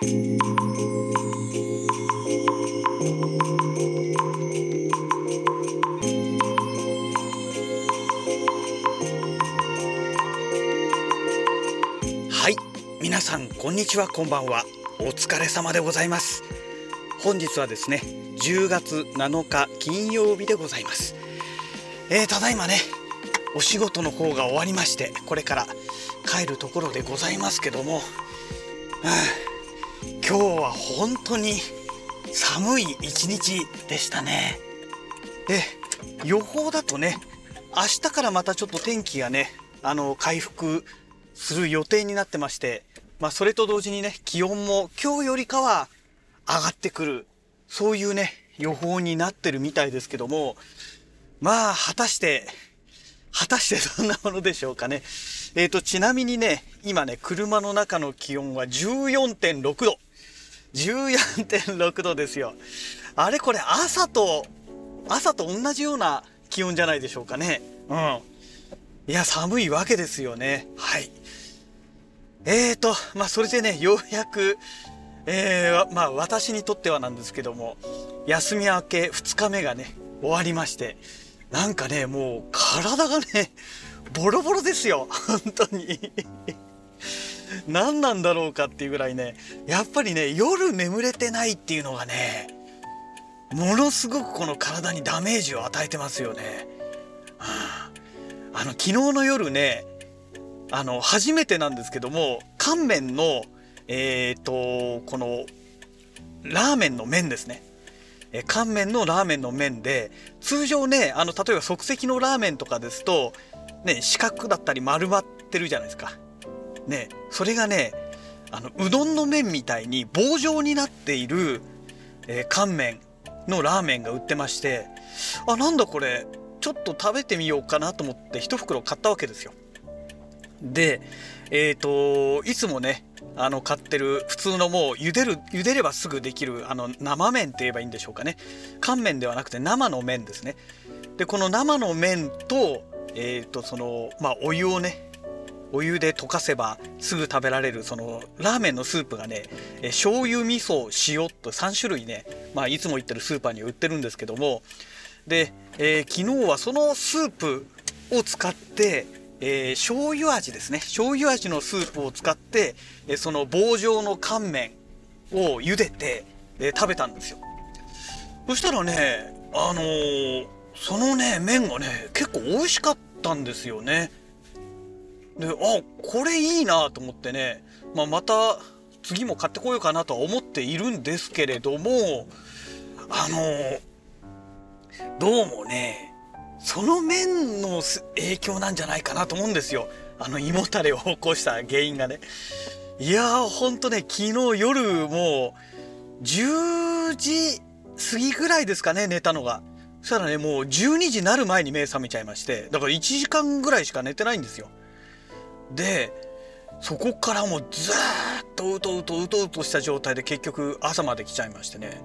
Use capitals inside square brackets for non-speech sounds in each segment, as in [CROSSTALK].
はい。皆さんこんにちはこんばんは。お疲れ様でございます。本日はですね10月7日金曜日でございます。えー、ただいまねお仕事の方が終わりましてこれから帰るところでございますけども、はあ、今日は本当に寒い一日でしたねで予報だとね明日からまたちょっと天気がねあの回復する予定になってまして、まあ、それと同時にね、気温も今日よりかは上がってくる、そういうね、予報になってるみたいですけども、まあ、果たして、果たしてどんなものでしょうかね。えっ、ー、と、ちなみにね、今ね、車の中の気温は14.6度。14.6度ですよ。あれこれ朝と、朝と同じような気温じゃないでしょうかね。うん。いや、寒いわけですよね。はい。えーと、まあ、それでね、ようやく、えー、まあ、私にとってはなんですけども、休み明け2日目がね、終わりまして、なんかね、もう体がね、ボロボロですよ。本当に。何なんだろうかっていうぐらいね、やっぱりね、夜眠れてないっていうのがね、ものすごくこの体にダメージを与えてますよね。はあ、あの、昨日の夜ね、あの初めてなんですけども乾麺のえっ、ー、とこのラーメンの麺ですね。え乾麺のラーメンの麺で通常ねあの例えば即席のラーメンとかですとね四角だったり丸まってるじゃないですか。ねそれがねあのうどんの麺みたいに棒状になっている、えー、乾麺のラーメンが売ってましてあなんだこれちょっと食べてみようかなと思って1袋買ったわけですよで、えっ、ー、と、いつもね、あの、買ってる普通のもう茹でる、茹でればすぐできる、あの、生麺って言えばいいんでしょうかね。乾麺ではなくて生の麺ですね。で、この生の麺と、えっ、ー、と、その、まあ、お湯をね、お湯で溶かせばすぐ食べられるそのラーメンのスープがね、え醤油味噌塩と3種類ね、まあ、いつも行ってるスーパーに売ってるんですけどもで、えー、昨日はそのスープを使ってえー、醤油味ですね。醤油味のスープを使って、えー、その棒状の乾麺を茹でて、えー、食べたんですよ。そしたらねあのー、そのね麺がね結構美味しかったんですよね。であこれいいなと思ってね、まあ、また次も買ってこようかなとは思っているんですけれどもあのどうもねその面の影響なんじゃないかなと思うんですよ。あの胃もたれを起こした原因がね。いやーほんとね昨日夜もう10時過ぎぐらいですかね寝たのが。そしたらねもう12時になる前に目覚めちゃいまして。だから1時間ぐらいしか寝てないんですよ。でそこからもうずっとうとうとうとうとした状態で結局朝まで来ちゃいましてね。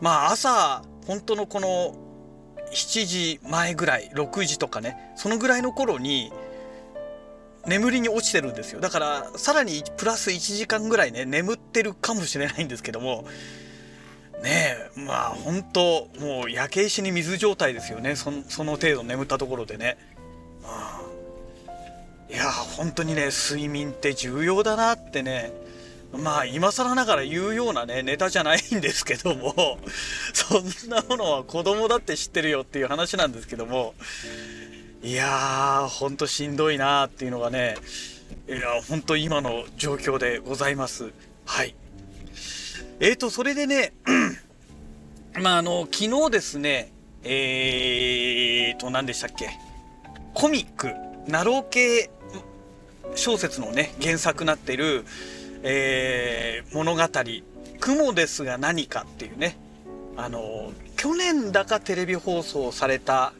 まあ朝本当のこの7時前ぐらい6時とかねそのぐらいの頃に眠りに落ちてるんですよ。だからさらにプラス1時間ぐらいね眠ってるかもしれないんですけどもねえまあ本当もう焼け石に水状態ですよね。その程度眠ったところでね。いや本当にね睡眠って重要だなってねまあ今更ながら言うようなねネタじゃないんですけども [LAUGHS] そんなものは子供だって知ってるよっていう話なんですけどもいやーほんとしんどいなーっていうのがねいや本当今の状況でございます。はい。えーとそれでね [CLEARS THROAT] まああの昨日ですねえーと何でしたっけ？コミックナロー系小説のね原作になってるえー、物語「雲ですが何か」っていうね。あの去年だかテレビ放送された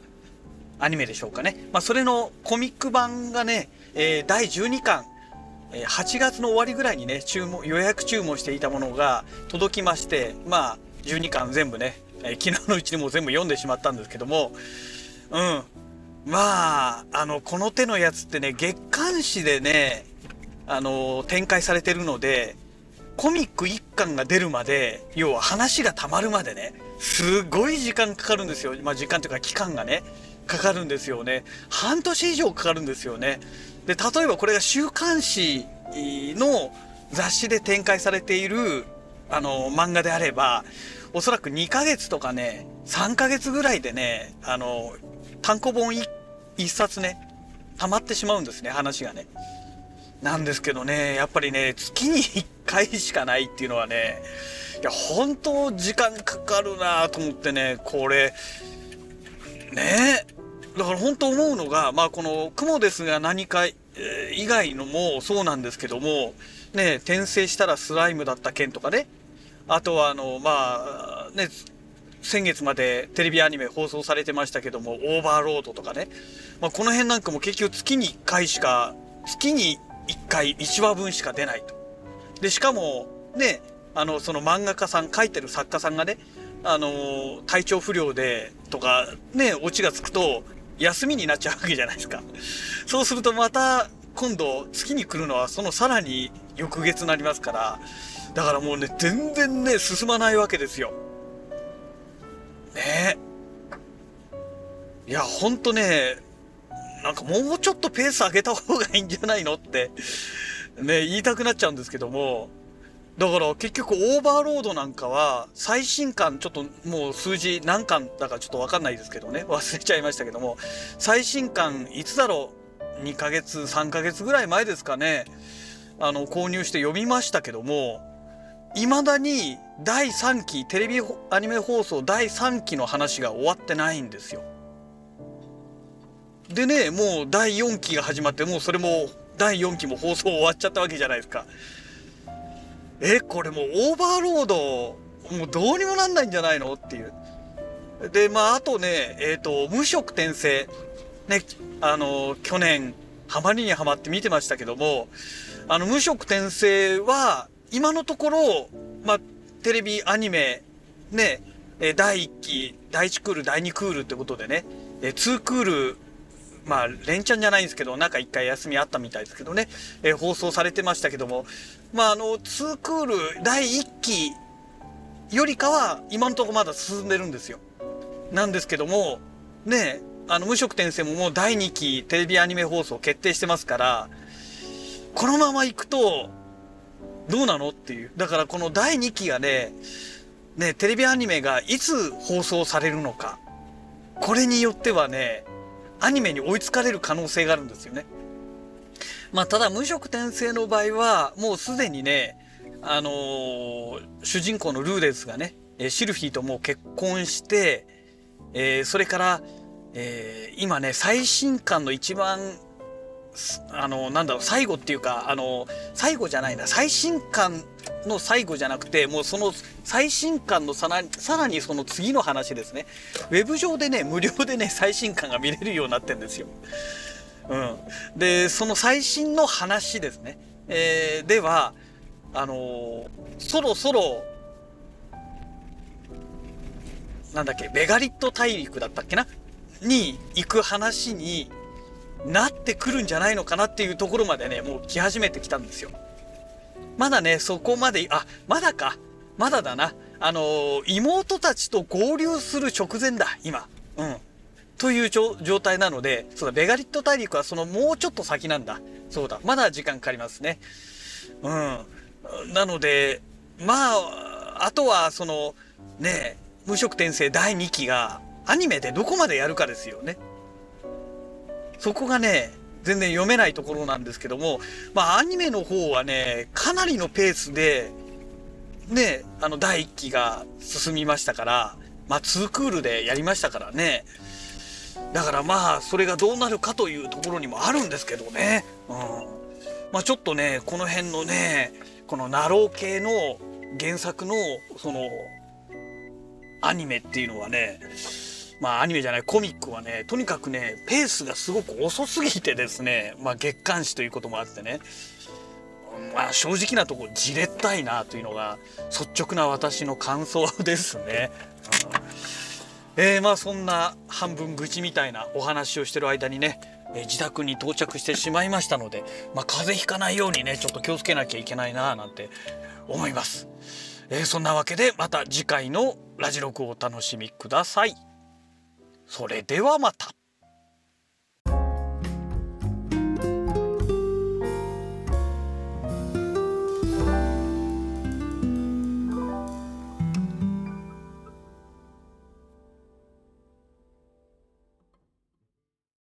アニメでしょうかね、まあ、それのコミック版がね、えー、第12巻8月の終わりぐらいにね注文予約注文していたものが届きましてまあ12巻全部ね、えー、昨日のうちにも全部読んでしまったんですけどもうん。まああのこの手のやつってね月刊誌でねあの展開されてるのでコミック1巻が出るまで要は話がたまるまでねすごい時間かかるんですよ。まあ時間というか期間がねかかるんですよね。半年以上かかるんですよね。で例えばこれが週刊誌の雑誌で展開されているあの漫画であればおそらく2ヶ月とかね3ヶ月ぐらいでねあの単行本 1, 冊ね溜まってしまうんですね話がね。なんですけどねやっぱりね月に1回しかないっていうのはねいや本当時間かかるなと思ってねこれねだから本当思うのがまあこの「雲ですが何か」以外のもそうなんですけどもね転生したらスライムだった件とかね。あとはあのまあね先月までテレビアニメ放送されてましたけどもオーバーロードとかね、まあ、この辺なんかも結局月に1回しか月に1回1話分しか出ないと。でしかもねあのその漫画家さん書いてる作家さんがねあの体調不良でとかねオチがつくと休みになっちゃうわけじゃないですか。そうするとまた今度月に来るのはそのさらに翌月になりますからだからもうね全然ね進まないわけですよ。ね。いやほんとねなんかもうちょっとペース上げた方がいいんじゃないのってね言いたくなっちゃうんですけども。だから結局オーバーロードなんかは最新刊ちょっともう数字何巻だかちょっと分かんないですけどね。忘れちゃいましたけども。最新刊いつだろう？2ヶ月3ヶ月ぐらい前ですかね。あの購入して読みましたけども。未だに第3期テレビアニメ放送第3期の話が終わってないんですよ。でねもう第4期が始まってもうそれも第4期も放送終わっちゃったわけじゃないですか。えこれもうオーバーロードもうどうにもなんないんじゃないのっていう。でまああとねえっ、ー、と無色転生ねあの去年ハマりにはまって見てましたけどもあの無色転生は今のところまあテレビアニメねえ第1期第1クール第2クールってことでねえ2クールまあ連チャンじゃないんですけど中1回休みあったみたいですけどね、え放送されてましたけどもまああの2クール第1期よりかは今のところまだ進んでるんですよ。なんですけどもねあの無色転生ももう第2期テレビアニメ放送決定してますからこのまま行くとどうなの？っていう。だからこの第2期がねねテレビアニメがいつ放送されるのか。これによってはねアニメに追いつかれる可能性があるんですよね。まあ、ただ無色転生の場合はもうすでにね、あのー、主人公のルーデスがねシルフィーともう結婚して、えー、それから、えー、今ね最新刊の一番あのなんだろう最後っていうかあの最後じゃないな最新刊の最後じゃなくてもうその最新刊のさらさらにその次の話ですね。ウェブ上でね無料でね最新刊が見れるようになってんですよ。うん、でその最新の話ですね、えー、ではあのー、そろそろなんだっけベガリット大陸だったっけな？に行く話になってくるんじゃないのかなっていうところまでねもう来始めてきたんですよ。まだねそこまであまだか。まだだな。あのー、妹たちと合流する直前だ今。うん。という状態なのでそうだベガリット大陸はそのもうちょっと先なんだ。そうだ。まだ時間かかりますね。うん。なのでまああとはそのね無色転生第2期がアニメでどこまでやるかですよね。そこがね全然読めないところなんですけどもまあアニメの方はねかなりのペースでねあの第1期が進みましたからまあ2クールでやりましたからね。だからまあそれがどうなるかというところにもあるんですけどね、うん、まあちょっとねこの辺のねこのナロー系の原作のそのアニメっていうのはねまあアニメじゃないコミックはねとにかくねペースがすごく遅すぎてですねまあ月刊誌ということもあってねまあ正直なとこじれったいなというのが率直な私の感想ですね。うん、えー、まあそんな半分愚痴みたいなお話をしてる間にねえ自宅に到着してしまいましたので、まあ、風邪ひかないようにねちょっと気をつけなきゃいけないななんて思います、えーそんなわけでまた次回のラジログをお楽しみください。それではまた。